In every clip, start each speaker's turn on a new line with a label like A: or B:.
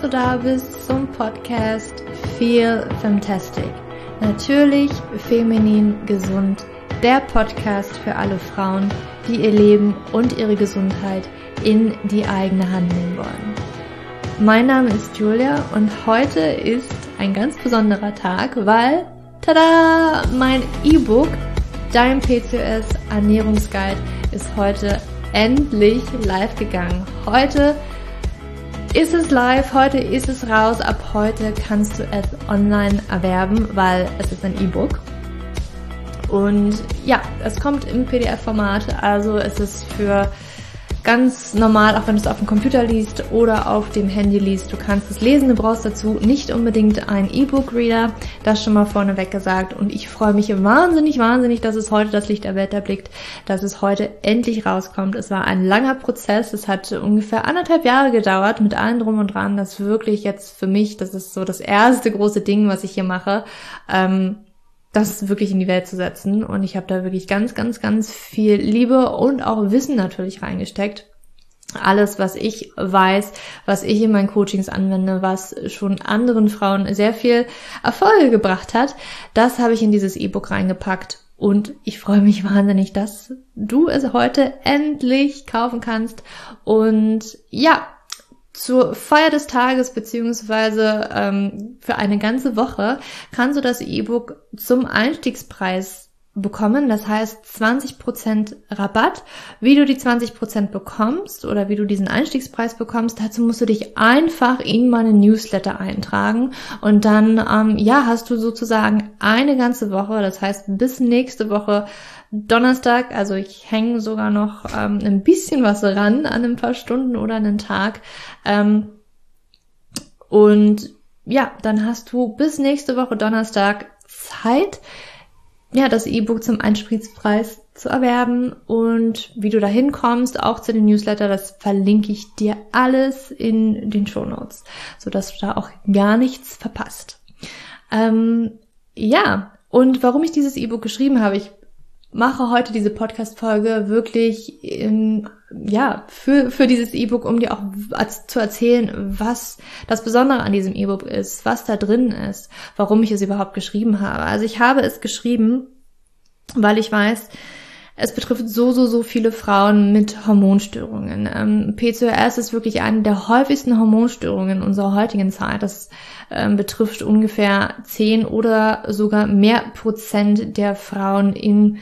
A: dass du da bist zum Podcast Feel Fantastic. Natürlich feminin gesund, der Podcast für alle Frauen, die ihr Leben und ihre Gesundheit in die eigene Hand nehmen wollen. Mein Name ist Julia und heute ist ein ganz besonderer Tag, weil, tada, mein E-Book, dein PCOS Ernährungsguide, ist heute endlich live gegangen. Heute ist es live, heute ist es raus, ab heute kannst du es online erwerben, weil es ist ein E-Book. Und ja, es kommt im PDF-Format, also es ist für ganz normal, auch wenn du es auf dem Computer liest oder auf dem Handy liest. Du kannst es lesen, du brauchst dazu nicht unbedingt einen E-Book-Reader. Das schon mal vorneweg gesagt. Und ich freue mich wahnsinnig, wahnsinnig, dass es heute das Licht der Welt erblickt, dass es heute endlich rauskommt. Es war ein langer Prozess. Es hat ungefähr anderthalb Jahre gedauert mit allem drum und dran. Das wirklich jetzt für mich, das ist so das erste große Ding, was ich hier mache. Ähm, das wirklich in die Welt zu setzen. Und ich habe da wirklich ganz, ganz, ganz viel Liebe und auch Wissen natürlich reingesteckt. Alles, was ich weiß, was ich in meinen Coachings anwende, was schon anderen Frauen sehr viel Erfolge gebracht hat, das habe ich in dieses E-Book reingepackt. Und ich freue mich wahnsinnig, dass du es heute endlich kaufen kannst. Und ja, zur Feier des Tages beziehungsweise ähm, für eine ganze Woche kannst du das E-Book zum Einstiegspreis bekommen. Das heißt 20% Rabatt. Wie du die 20% bekommst oder wie du diesen Einstiegspreis bekommst, dazu musst du dich einfach in meine Newsletter eintragen und dann ähm, ja hast du sozusagen eine ganze Woche. Das heißt bis nächste Woche Donnerstag, also ich hänge sogar noch ähm, ein bisschen was ran an ein paar Stunden oder einen Tag. Ähm, und ja, dann hast du bis nächste Woche Donnerstag Zeit, ja, das E-Book zum Einspritzpreis zu erwerben und wie du da hinkommst, auch zu den Newsletter, das verlinke ich dir alles in den Show Notes, sodass du da auch gar nichts verpasst. Ähm, ja, und warum ich dieses E-Book geschrieben habe, ich mache heute diese Podcast-Folge wirklich in, ja, für, für dieses E-Book, um dir auch zu erzählen, was das Besondere an diesem E-Book ist, was da drin ist, warum ich es überhaupt geschrieben habe. Also ich habe es geschrieben, weil ich weiß, es betrifft so, so, so viele Frauen mit Hormonstörungen. Ähm, PCOS ist wirklich eine der häufigsten Hormonstörungen unserer heutigen Zeit. Das ähm, betrifft ungefähr 10 oder sogar mehr Prozent der Frauen in,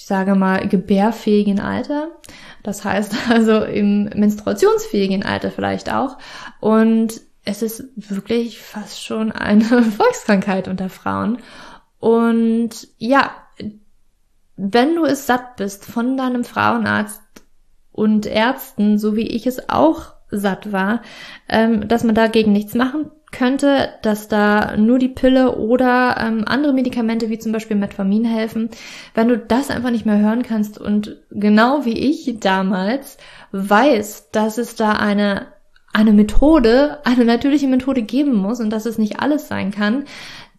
A: ich sage mal, gebärfähigen Alter. Das heißt also im menstruationsfähigen Alter vielleicht auch. Und es ist wirklich fast schon eine Volkskrankheit unter Frauen. Und ja, wenn du es satt bist von deinem Frauenarzt und Ärzten, so wie ich es auch satt war, ähm, dass man dagegen nichts machen könnte, dass da nur die Pille oder ähm, andere Medikamente wie zum Beispiel Metformin helfen. Wenn du das einfach nicht mehr hören kannst und genau wie ich damals weißt, dass es da eine eine Methode, eine natürliche Methode geben muss und dass es nicht alles sein kann,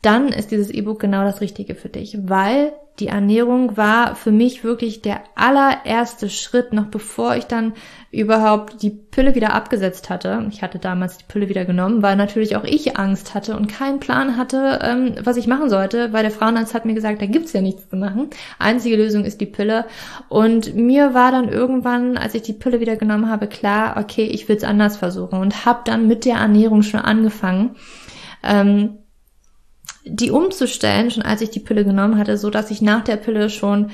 A: dann ist dieses E-Book genau das Richtige für dich, weil die Ernährung war für mich wirklich der allererste Schritt, noch bevor ich dann überhaupt die Pille wieder abgesetzt hatte. Ich hatte damals die Pille wieder genommen, weil natürlich auch ich Angst hatte und keinen Plan hatte, ähm, was ich machen sollte, weil der Frauenarzt hat mir gesagt, da gibt's ja nichts zu machen. Einzige Lösung ist die Pille. Und mir war dann irgendwann, als ich die Pille wieder genommen habe, klar, okay, ich will's anders versuchen und habe dann mit der Ernährung schon angefangen. Ähm, die umzustellen, schon als ich die Pille genommen hatte, so dass ich nach der Pille schon,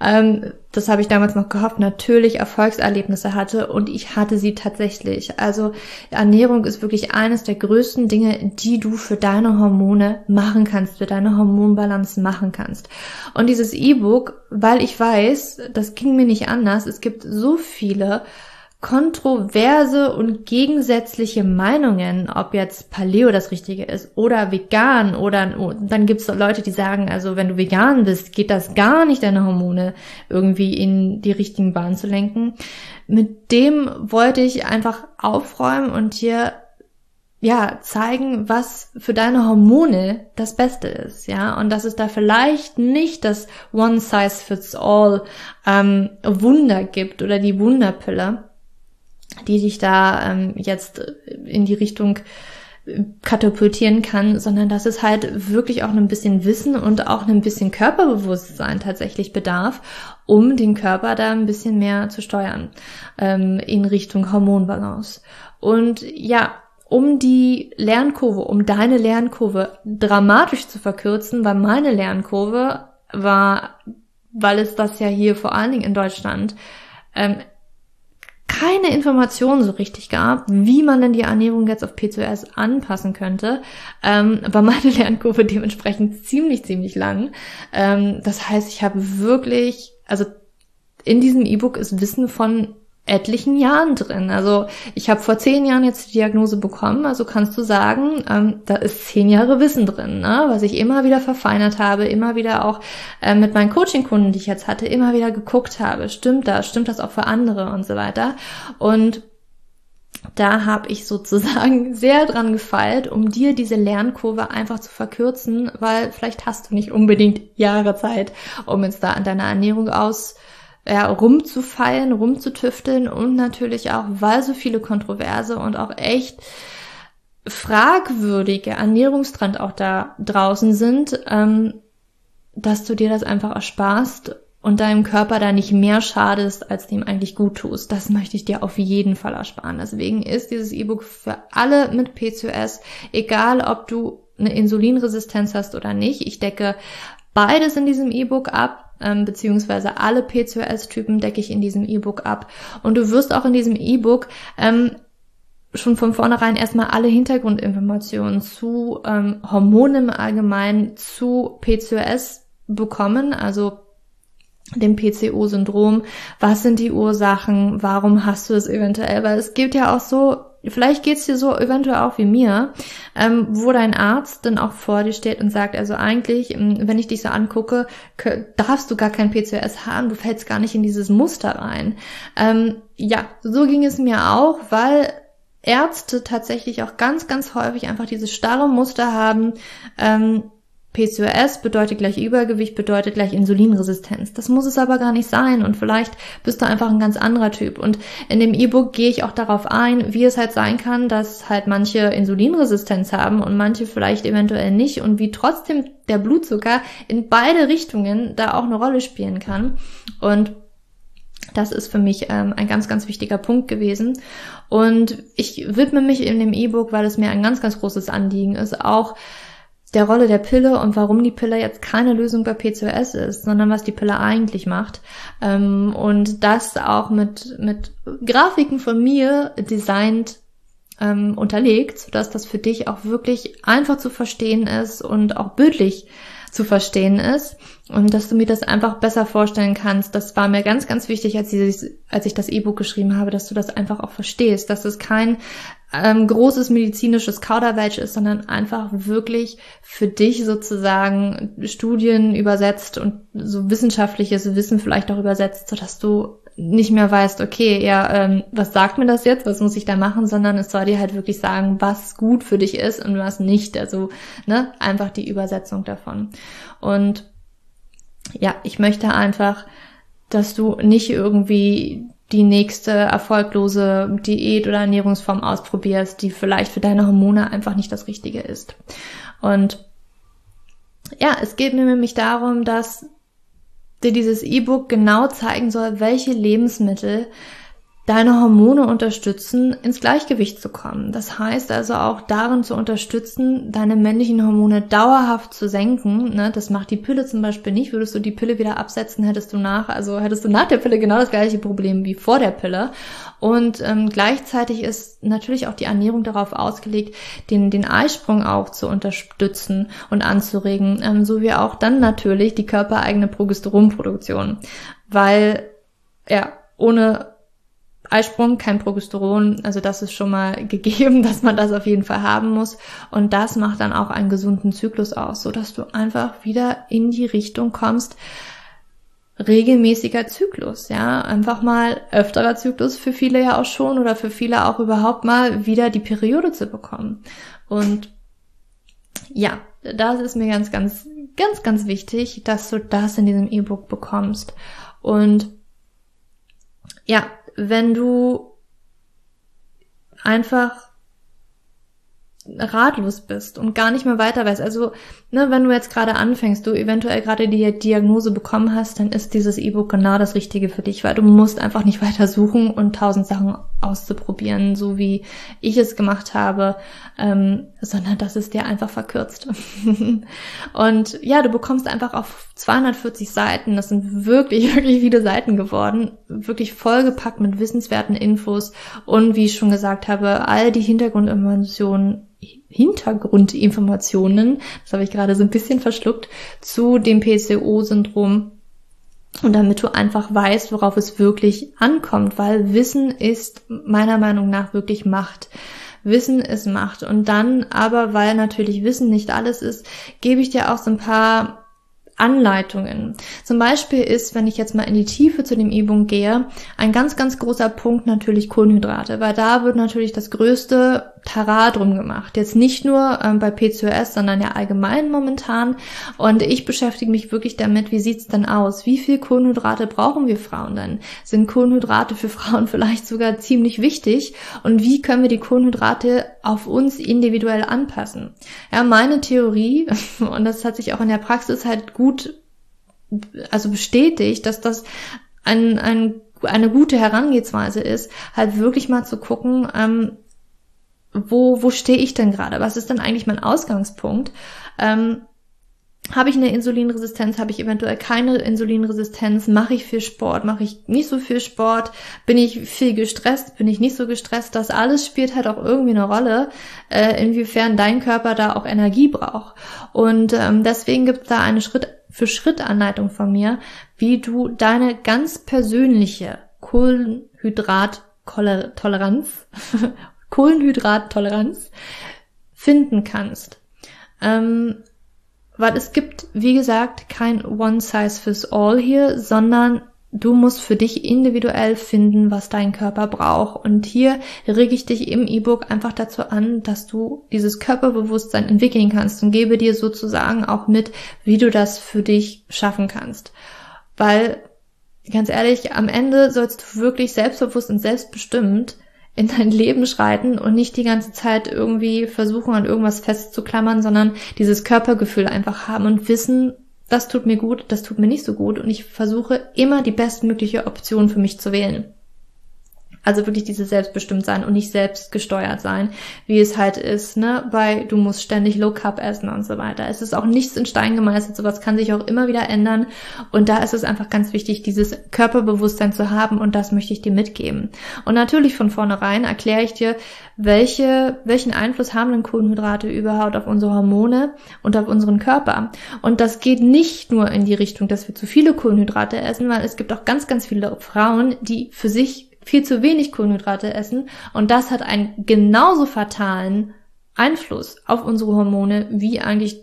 A: ähm, das habe ich damals noch gehofft, natürlich Erfolgserlebnisse hatte und ich hatte sie tatsächlich. Also Ernährung ist wirklich eines der größten Dinge, die du für deine Hormone machen kannst, für deine Hormonbalance machen kannst. Und dieses E-Book, weil ich weiß, das ging mir nicht anders, es gibt so viele kontroverse und gegensätzliche Meinungen, ob jetzt Paleo das Richtige ist oder vegan oder dann gibt es Leute, die sagen, also wenn du vegan bist, geht das gar nicht, deine Hormone irgendwie in die richtigen Bahnen zu lenken. Mit dem wollte ich einfach aufräumen und dir ja, zeigen, was für deine Hormone das Beste ist, ja, und dass es da vielleicht nicht das One Size Fits All ähm, Wunder gibt oder die Wunderpille, die dich da ähm, jetzt in die Richtung katapultieren kann, sondern dass es halt wirklich auch ein bisschen Wissen und auch ein bisschen Körperbewusstsein tatsächlich bedarf, um den Körper da ein bisschen mehr zu steuern ähm, in Richtung Hormonbalance. Und ja, um die Lernkurve, um deine Lernkurve dramatisch zu verkürzen, weil meine Lernkurve war, weil es das ja hier vor allen Dingen in Deutschland ähm, keine Informationen so richtig gab, wie man denn die Ernährung jetzt auf P2S anpassen könnte, ähm, war meine Lernkurve dementsprechend ziemlich, ziemlich lang. Ähm, das heißt, ich habe wirklich, also in diesem E-Book ist Wissen von etlichen Jahren drin. Also ich habe vor zehn Jahren jetzt die Diagnose bekommen, also kannst du sagen, ähm, da ist zehn Jahre Wissen drin, ne? was ich immer wieder verfeinert habe, immer wieder auch äh, mit meinen Coaching-Kunden, die ich jetzt hatte, immer wieder geguckt habe, stimmt das, stimmt das auch für andere und so weiter. Und da habe ich sozusagen sehr dran gefeilt, um dir diese Lernkurve einfach zu verkürzen, weil vielleicht hast du nicht unbedingt Jahre Zeit, um jetzt da an deiner Ernährung aus ja, rumzufeilen, rumzutüfteln und natürlich auch, weil so viele Kontroverse und auch echt fragwürdige Ernährungstrend auch da draußen sind, ähm, dass du dir das einfach ersparst und deinem Körper da nicht mehr schadest, als dem eigentlich gut tust. Das möchte ich dir auf jeden Fall ersparen. Deswegen ist dieses E-Book für alle mit PCOS, egal ob du eine Insulinresistenz hast oder nicht. Ich decke beides in diesem E-Book ab ähm, beziehungsweise alle PCOS-Typen decke ich in diesem E-Book ab. Und du wirst auch in diesem E-Book ähm, schon von vornherein erstmal alle Hintergrundinformationen zu ähm, Hormonen im Allgemeinen, zu PCOS bekommen, also dem PCO-Syndrom. Was sind die Ursachen? Warum hast du es eventuell? Weil es gibt ja auch so vielleicht geht's dir so eventuell auch wie mir, ähm, wo dein Arzt dann auch vor dir steht und sagt, also eigentlich, ähm, wenn ich dich so angucke, darfst du gar kein PCOS haben, du fällst gar nicht in dieses Muster rein. Ähm, ja, so ging es mir auch, weil Ärzte tatsächlich auch ganz, ganz häufig einfach dieses starre Muster haben, ähm, PCOS bedeutet gleich Übergewicht, bedeutet gleich Insulinresistenz. Das muss es aber gar nicht sein und vielleicht bist du einfach ein ganz anderer Typ. Und in dem E-Book gehe ich auch darauf ein, wie es halt sein kann, dass halt manche Insulinresistenz haben und manche vielleicht eventuell nicht und wie trotzdem der Blutzucker in beide Richtungen da auch eine Rolle spielen kann. Und das ist für mich ähm, ein ganz, ganz wichtiger Punkt gewesen. Und ich widme mich in dem E-Book, weil es mir ein ganz, ganz großes Anliegen ist, auch der Rolle der Pille und warum die Pille jetzt keine Lösung bei PCOS ist, sondern was die Pille eigentlich macht. Ähm, und das auch mit, mit Grafiken von mir designt ähm, unterlegt, sodass das für dich auch wirklich einfach zu verstehen ist und auch bildlich zu verstehen ist und dass du mir das einfach besser vorstellen kannst. Das war mir ganz, ganz wichtig, als, dieses, als ich das E-Book geschrieben habe, dass du das einfach auch verstehst, dass es kein ähm, großes medizinisches Kauderwelsch ist, sondern einfach wirklich für dich sozusagen Studien übersetzt und so wissenschaftliches Wissen vielleicht auch übersetzt, sodass du nicht mehr weißt, okay, ja, ähm, was sagt mir das jetzt, was muss ich da machen, sondern es soll dir halt wirklich sagen, was gut für dich ist und was nicht. Also, ne, einfach die Übersetzung davon. Und ja, ich möchte einfach, dass du nicht irgendwie die nächste erfolglose Diät oder Ernährungsform ausprobierst, die vielleicht für deine Hormone einfach nicht das Richtige ist. Und ja, es geht mir nämlich darum, dass dir dieses E-Book genau zeigen soll, welche Lebensmittel deine Hormone unterstützen, ins Gleichgewicht zu kommen. Das heißt also auch darin zu unterstützen, deine männlichen Hormone dauerhaft zu senken. Ne? Das macht die Pille zum Beispiel nicht. Würdest du die Pille wieder absetzen, hättest du nach, also hättest du nach der Pille genau das gleiche Problem wie vor der Pille. Und ähm, gleichzeitig ist natürlich auch die Ernährung darauf ausgelegt, den, den Eisprung auch zu unterstützen und anzuregen, ähm, so wie auch dann natürlich die körpereigene Progesteronproduktion. Weil ja, ohne Eisprung, kein Progesteron, also das ist schon mal gegeben, dass man das auf jeden Fall haben muss. Und das macht dann auch einen gesunden Zyklus aus, so dass du einfach wieder in die Richtung kommst, regelmäßiger Zyklus, ja, einfach mal öfterer Zyklus für viele ja auch schon oder für viele auch überhaupt mal wieder die Periode zu bekommen. Und ja, das ist mir ganz, ganz, ganz, ganz wichtig, dass du das in diesem E-Book bekommst. Und ja, wenn du einfach ratlos bist und gar nicht mehr weiter weißt. Also ne, wenn du jetzt gerade anfängst, du eventuell gerade die Diagnose bekommen hast, dann ist dieses E-Book genau das Richtige für dich, weil du musst einfach nicht weiter suchen und tausend Sachen auszuprobieren, so wie ich es gemacht habe, ähm, sondern das ist dir einfach verkürzt. und ja, du bekommst einfach auf 240 Seiten, das sind wirklich, wirklich viele Seiten geworden, wirklich vollgepackt mit wissenswerten Infos und wie ich schon gesagt habe, all die Hintergrundinformationen Hintergrundinformationen, das habe ich gerade so ein bisschen verschluckt, zu dem PCO-Syndrom. Und damit du einfach weißt, worauf es wirklich ankommt, weil Wissen ist meiner Meinung nach wirklich Macht. Wissen ist Macht. Und dann aber, weil natürlich Wissen nicht alles ist, gebe ich dir auch so ein paar Anleitungen. Zum Beispiel ist, wenn ich jetzt mal in die Tiefe zu dem E-Book gehe, ein ganz, ganz großer Punkt natürlich Kohlenhydrate, weil da wird natürlich das größte Tara drum gemacht. Jetzt nicht nur ähm, bei PCOS, sondern ja allgemein momentan. Und ich beschäftige mich wirklich damit, wie sieht's denn aus? Wie viel Kohlenhydrate brauchen wir Frauen denn? Sind Kohlenhydrate für Frauen vielleicht sogar ziemlich wichtig? Und wie können wir die Kohlenhydrate auf uns individuell anpassen? Ja, meine Theorie, und das hat sich auch in der Praxis halt gut, also bestätigt, dass das ein, ein eine gute Herangehensweise ist, halt wirklich mal zu gucken, ähm, wo, wo stehe ich denn gerade? Was ist denn eigentlich mein Ausgangspunkt? Ähm, habe ich eine Insulinresistenz? Habe ich eventuell keine Insulinresistenz? Mache ich viel Sport? Mache ich nicht so viel Sport? Bin ich viel gestresst? Bin ich nicht so gestresst? Das alles spielt halt auch irgendwie eine Rolle, äh, inwiefern dein Körper da auch Energie braucht. Und ähm, deswegen gibt es da eine Schritt für Schritt Anleitung von mir, wie du deine ganz persönliche Kohlenhydrattoleranz Kohlenhydrattoleranz finden kannst. Ähm, weil es gibt, wie gesagt, kein One Size Fits All hier, sondern du musst für dich individuell finden, was dein Körper braucht. Und hier rege ich dich im E-Book einfach dazu an, dass du dieses Körperbewusstsein entwickeln kannst und gebe dir sozusagen auch mit, wie du das für dich schaffen kannst. Weil, ganz ehrlich, am Ende sollst du wirklich selbstbewusst und selbstbestimmt in dein Leben schreiten und nicht die ganze Zeit irgendwie versuchen, an irgendwas festzuklammern, sondern dieses Körpergefühl einfach haben und wissen, das tut mir gut, das tut mir nicht so gut und ich versuche immer die bestmögliche Option für mich zu wählen. Also wirklich diese selbstbestimmt sein und nicht selbst gesteuert sein, wie es halt ist, ne, bei du musst ständig Low Carb essen und so weiter. Es ist auch nichts in Stein gemeißelt, sowas kann sich auch immer wieder ändern und da ist es einfach ganz wichtig, dieses Körperbewusstsein zu haben und das möchte ich dir mitgeben. Und natürlich von vornherein erkläre ich dir, welche, welchen Einfluss haben denn Kohlenhydrate überhaupt auf unsere Hormone und auf unseren Körper. Und das geht nicht nur in die Richtung, dass wir zu viele Kohlenhydrate essen, weil es gibt auch ganz, ganz viele Frauen, die für sich viel zu wenig Kohlenhydrate essen und das hat einen genauso fatalen Einfluss auf unsere Hormone wie eigentlich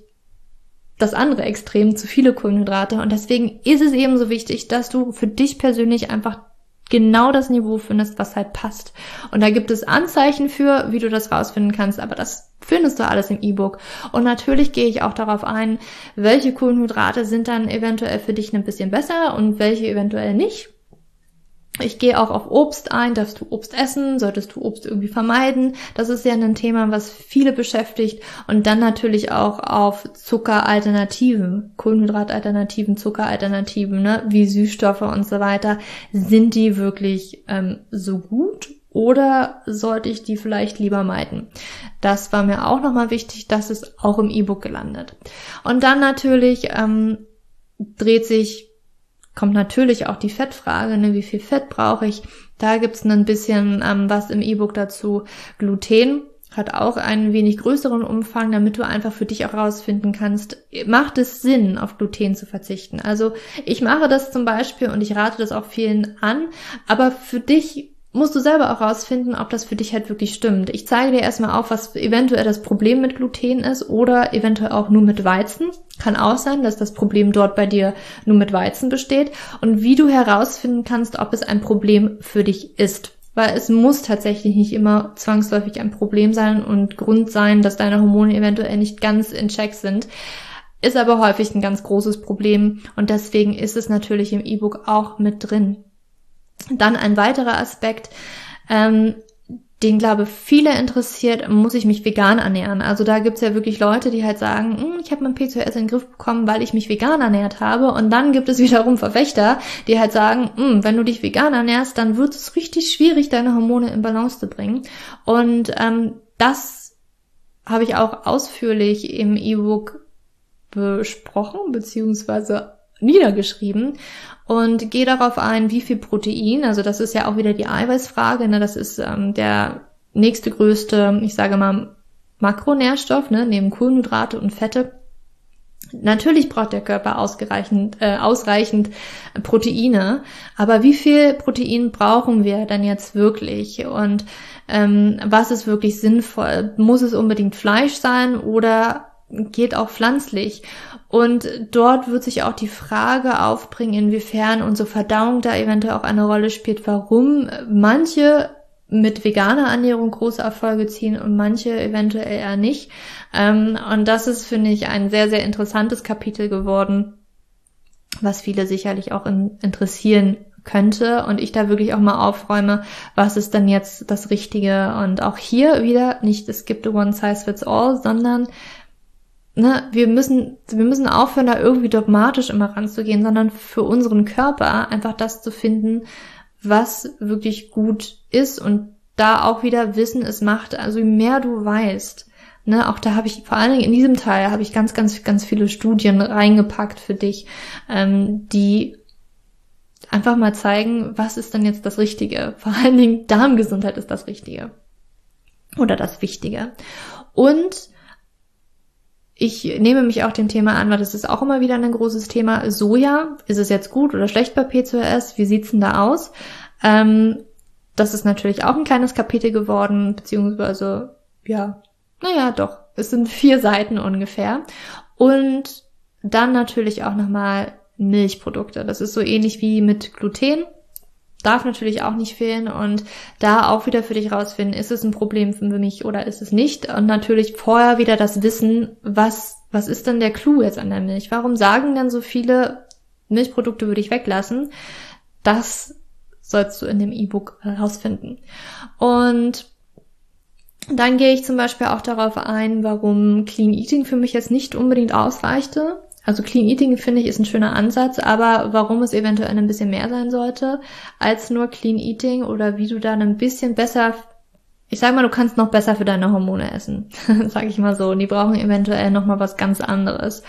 A: das andere Extrem, zu viele Kohlenhydrate. Und deswegen ist es eben so wichtig, dass du für dich persönlich einfach genau das Niveau findest, was halt passt. Und da gibt es Anzeichen für, wie du das rausfinden kannst, aber das findest du alles im E-Book. Und natürlich gehe ich auch darauf ein, welche Kohlenhydrate sind dann eventuell für dich ein bisschen besser und welche eventuell nicht. Ich gehe auch auf Obst ein. Darfst du Obst essen? Solltest du Obst irgendwie vermeiden? Das ist ja ein Thema, was viele beschäftigt. Und dann natürlich auch auf Zuckeralternativen, Kohlenhydratalternativen, Zuckeralternativen, ne? wie Süßstoffe und so weiter. Sind die wirklich ähm, so gut? Oder sollte ich die vielleicht lieber meiden? Das war mir auch nochmal wichtig. Das ist auch im E-Book gelandet. Und dann natürlich ähm, dreht sich kommt natürlich auch die Fettfrage, ne, wie viel Fett brauche ich? Da gibt's ein bisschen ähm, was im E-Book dazu. Gluten hat auch einen wenig größeren Umfang, damit du einfach für dich auch rausfinden kannst, macht es Sinn, auf Gluten zu verzichten? Also ich mache das zum Beispiel und ich rate das auch vielen an, aber für dich musst du selber auch rausfinden, ob das für dich halt wirklich stimmt. Ich zeige dir erstmal auf, was eventuell das Problem mit Gluten ist oder eventuell auch nur mit Weizen. Kann auch sein, dass das Problem dort bei dir nur mit Weizen besteht und wie du herausfinden kannst, ob es ein Problem für dich ist. Weil es muss tatsächlich nicht immer zwangsläufig ein Problem sein und Grund sein, dass deine Hormone eventuell nicht ganz in Check sind. Ist aber häufig ein ganz großes Problem und deswegen ist es natürlich im E-Book auch mit drin. Dann ein weiterer Aspekt, ähm, den glaube viele interessiert, muss ich mich vegan ernähren. Also da gibt's ja wirklich Leute, die halt sagen, hm, ich habe mein P2S in den Griff bekommen, weil ich mich vegan ernährt habe. Und dann gibt es wiederum Verfechter, die halt sagen, hm, wenn du dich vegan ernährst, dann wird es richtig schwierig, deine Hormone in Balance zu bringen. Und ähm, das habe ich auch ausführlich im E-Book besprochen, beziehungsweise niedergeschrieben und gehe darauf ein, wie viel Protein, also das ist ja auch wieder die Eiweißfrage, ne, das ist ähm, der nächste größte, ich sage mal, Makronährstoff, ne, neben Kohlenhydrate und Fette. Natürlich braucht der Körper ausreichend, äh, ausreichend Proteine, aber wie viel Protein brauchen wir denn jetzt wirklich? Und ähm, was ist wirklich sinnvoll? Muss es unbedingt Fleisch sein oder geht auch pflanzlich? Und dort wird sich auch die Frage aufbringen, inwiefern unsere Verdauung da eventuell auch eine Rolle spielt, warum manche mit veganer Ernährung große Erfolge ziehen und manche eventuell eher nicht. Ähm, und das ist, finde ich, ein sehr, sehr interessantes Kapitel geworden, was viele sicherlich auch interessieren könnte und ich da wirklich auch mal aufräume, was ist denn jetzt das Richtige und auch hier wieder nicht, es gibt one size fits all, sondern ne, wir müssen, wir müssen aufhören, da irgendwie dogmatisch immer ranzugehen, sondern für unseren Körper einfach das zu finden, was wirklich gut ist und da auch wieder Wissen es macht. Also je mehr du weißt, ne, auch da habe ich vor allen Dingen in diesem Teil habe ich ganz, ganz, ganz viele Studien reingepackt für dich, ähm, die einfach mal zeigen, was ist denn jetzt das Richtige. Vor allen Dingen Darmgesundheit ist das Richtige oder das Wichtige. Und ich nehme mich auch dem Thema an, weil das ist auch immer wieder ein großes Thema. Soja, ist es jetzt gut oder schlecht bei P2S? Wie sieht's denn da aus? Ähm, das ist natürlich auch ein kleines Kapitel geworden, beziehungsweise, ja, naja, doch, es sind vier Seiten ungefähr. Und dann natürlich auch nochmal Milchprodukte. Das ist so ähnlich wie mit Gluten darf natürlich auch nicht fehlen und da auch wieder für dich rausfinden, ist es ein Problem für mich oder ist es nicht und natürlich vorher wieder das Wissen, was was ist denn der Clou jetzt an der Milch? Warum sagen dann so viele Milchprodukte würde ich weglassen? Das sollst du in dem E-Book herausfinden. Und dann gehe ich zum Beispiel auch darauf ein, warum Clean Eating für mich jetzt nicht unbedingt ausreichte. Also Clean Eating finde ich ist ein schöner Ansatz, aber warum es eventuell ein bisschen mehr sein sollte als nur Clean Eating oder wie du dann ein bisschen besser, ich sag mal, du kannst noch besser für deine Hormone essen, sag ich mal so. Und die brauchen eventuell noch mal was ganz anderes.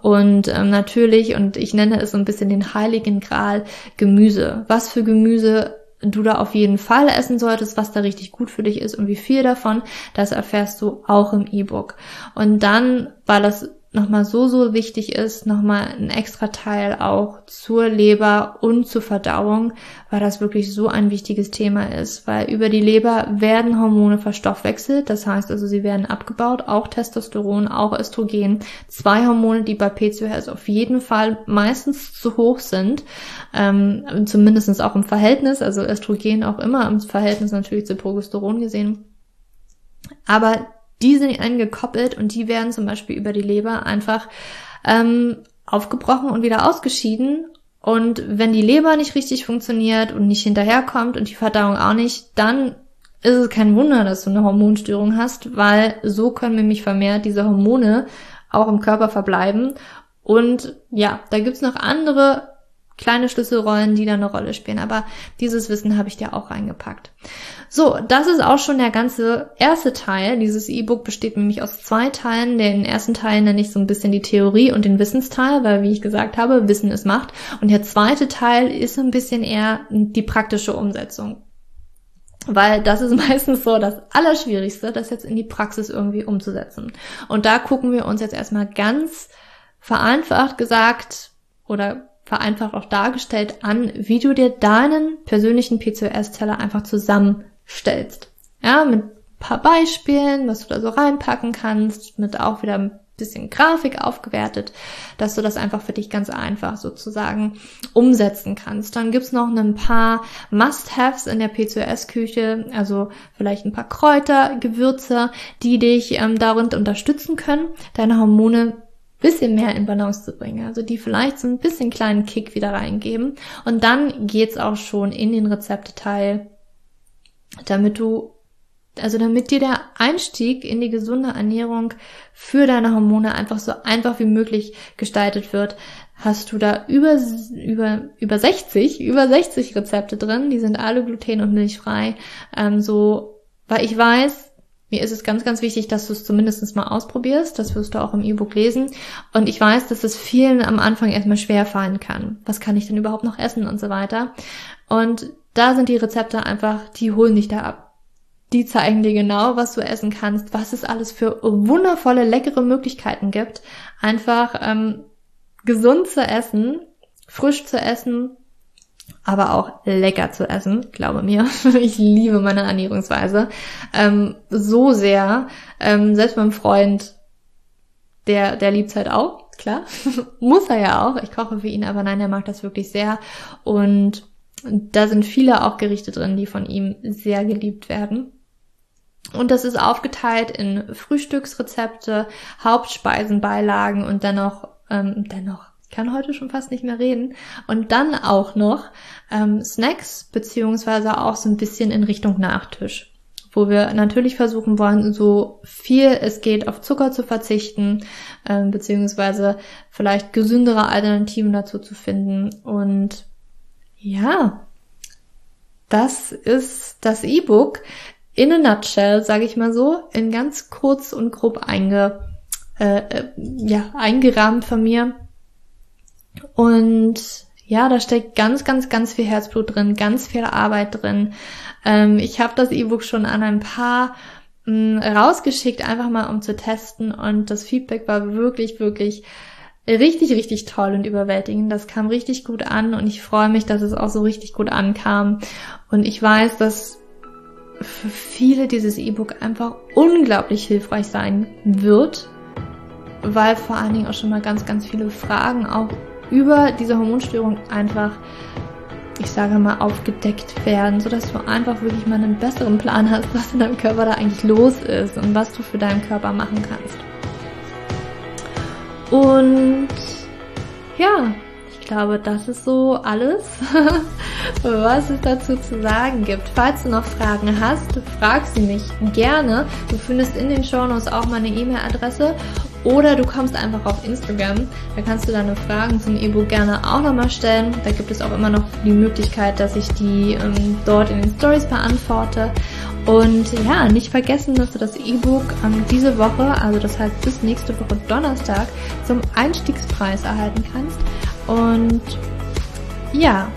A: Und ähm, natürlich, und ich nenne es so ein bisschen den heiligen Gral Gemüse. Was für Gemüse du da auf jeden Fall essen solltest, was da richtig gut für dich ist und wie viel davon, das erfährst du auch im E-Book. Und dann, weil das nochmal so, so wichtig ist, nochmal ein extra Teil auch zur Leber und zur Verdauung, weil das wirklich so ein wichtiges Thema ist, weil über die Leber werden Hormone verstoffwechselt, das heißt also, sie werden abgebaut, auch Testosteron, auch Östrogen, zwei Hormone, die bei PCOS auf jeden Fall meistens zu hoch sind, ähm, zumindest auch im Verhältnis, also Östrogen auch immer im Verhältnis natürlich zu Progesteron gesehen. Aber die sind angekoppelt und die werden zum Beispiel über die Leber einfach ähm, aufgebrochen und wieder ausgeschieden. Und wenn die Leber nicht richtig funktioniert und nicht hinterherkommt und die Verdauung auch nicht, dann ist es kein Wunder, dass du eine Hormonstörung hast, weil so können nämlich vermehrt diese Hormone auch im Körper verbleiben. Und ja, da gibt's noch andere kleine Schlüsselrollen, die da eine Rolle spielen. Aber dieses Wissen habe ich dir auch reingepackt. So, das ist auch schon der ganze erste Teil. Dieses E-Book besteht nämlich aus zwei Teilen. Den ersten Teil nenne ich so ein bisschen die Theorie und den Wissensteil, weil, wie ich gesagt habe, Wissen ist Macht. Und der zweite Teil ist ein bisschen eher die praktische Umsetzung. Weil das ist meistens so das Allerschwierigste, das jetzt in die Praxis irgendwie umzusetzen. Und da gucken wir uns jetzt erstmal ganz vereinfacht gesagt oder vereinfacht auch dargestellt an, wie du dir deinen persönlichen PCOS-Teller einfach zusammenstellst. Ja, mit paar Beispielen, was du da so reinpacken kannst, mit auch wieder ein bisschen Grafik aufgewertet, dass du das einfach für dich ganz einfach sozusagen umsetzen kannst. Dann gibt's noch ein paar Must-Haves in der PCOS-Küche, also vielleicht ein paar Kräuter, Gewürze, die dich ähm, darin unterstützen können, deine Hormone bisschen mehr in Balance zu bringen. Also die vielleicht so ein bisschen kleinen Kick wieder reingeben. Und dann geht's auch schon in den Rezepteteil, damit du Also damit dir der Einstieg in die gesunde Ernährung für deine Hormone einfach so einfach wie möglich gestaltet wird, hast du da über, über, über 60, über 60 Rezepte drin. Die sind alle gluten- und milchfrei. Ähm, so, weil ich weiß, mir ist es ganz, ganz wichtig, dass du es zumindest mal ausprobierst. Das wirst du auch im E-Book lesen. Und ich weiß, dass es vielen am Anfang erstmal schwer fallen kann. Was kann ich denn überhaupt noch essen und so weiter. Und da sind die Rezepte einfach, die holen dich da ab. Die zeigen dir genau, was du essen kannst, was es alles für wundervolle, leckere Möglichkeiten gibt, einfach ähm, gesund zu essen, frisch zu essen, aber auch lecker zu essen, glaube mir. Ich liebe meine Ernährungsweise ähm, so sehr. Ähm, selbst mein Freund, der, der liebt's halt auch, klar. Muss er ja auch. Ich koche für ihn, aber nein, er mag das wirklich sehr. Und da sind viele auch Gerichte drin, die von ihm sehr geliebt werden. Und das ist aufgeteilt in Frühstücksrezepte, Hauptspeisen, Beilagen und dennoch, ähm, dennoch, kann heute schon fast nicht mehr reden. Und dann auch noch ähm, Snacks, beziehungsweise auch so ein bisschen in Richtung Nachtisch. Wo wir natürlich versuchen wollen, so viel es geht auf Zucker zu verzichten, ähm, beziehungsweise vielleicht gesündere Alternativen dazu zu finden. Und ja, das ist das E-Book in a nutshell, sage ich mal so, in ganz kurz und grob einge, äh, äh, ja, eingerahmt von mir. Und ja, da steckt ganz, ganz, ganz viel Herzblut drin, ganz viel Arbeit drin. Ähm, ich habe das E-Book schon an ein paar mh, mm, rausgeschickt, einfach mal um zu testen und das Feedback war wirklich, wirklich richtig, richtig toll und überwältigend. Das kam richtig gut an und ich freue mich, dass es auch so richtig gut ankam. Und ich weiß, dass für viele dieses E-Book einfach unglaublich hilfreich sein wird, weil vor allen Dingen auch schon mal ganz, ganz viele Fragen auch über diese Hormonstörung einfach, ich sage mal, aufgedeckt werden, sodass du einfach wirklich mal einen besseren Plan hast, was in deinem Körper da eigentlich los ist und was du für deinen Körper machen kannst. Und ja, ich glaube, das ist so alles, was es dazu zu sagen gibt. Falls du noch Fragen hast, frag sie mich gerne. Du findest in den Shownotes auch meine E-Mail-Adresse oder du kommst einfach auf Instagram. Da kannst du deine Fragen zum E-Book gerne auch nochmal stellen. Da gibt es auch immer noch die Möglichkeit, dass ich die ähm, dort in den Stories beantworte. Und ja, nicht vergessen, dass du das E-Book ähm, diese Woche, also das heißt bis nächste Woche Donnerstag, zum Einstiegspreis erhalten kannst. Und ja,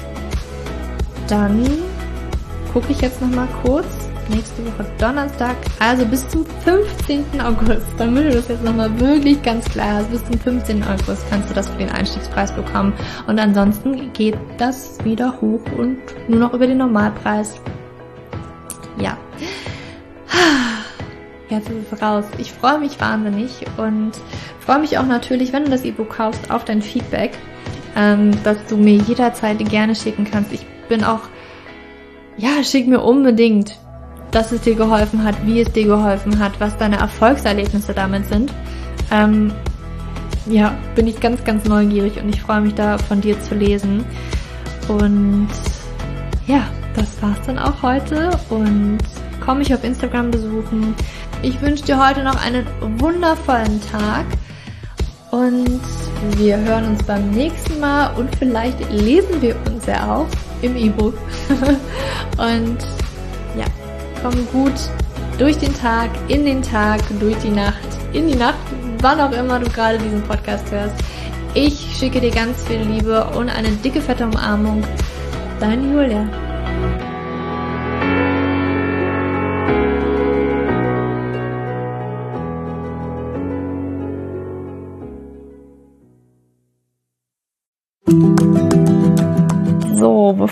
A: dann gucke ich jetzt nochmal kurz. Nächste Woche Donnerstag, also bis zum 15. August, damit du das jetzt nochmal wirklich ganz klar hast, bis zum 15. August kannst du das für den Einstiegspreis bekommen. Und ansonsten geht das wieder hoch und nur noch über den Normalpreis. Ja. Jetzt ist es raus. Ich freue mich wahnsinnig und freue mich auch natürlich, wenn du das E-Book kaufst, auf dein Feedback ähm, dass du mir jederzeit gerne schicken kannst. Ich bin auch, ja, schick mir unbedingt, dass es dir geholfen hat, wie es dir geholfen hat, was deine Erfolgserlebnisse damit sind. Ähm, ja, bin ich ganz, ganz neugierig und ich freue mich da von dir zu lesen. Und ja, das war's dann auch heute und komm mich auf Instagram besuchen. Ich wünsche dir heute noch einen wundervollen Tag und wir hören uns beim nächsten Mal und vielleicht lesen wir uns ja auch im E-Book. und komm gut durch den Tag, in den Tag, durch die Nacht, in die Nacht, wann auch immer du gerade diesen Podcast hörst. Ich schicke dir ganz viel Liebe und eine dicke, fette Umarmung. Dein Julia.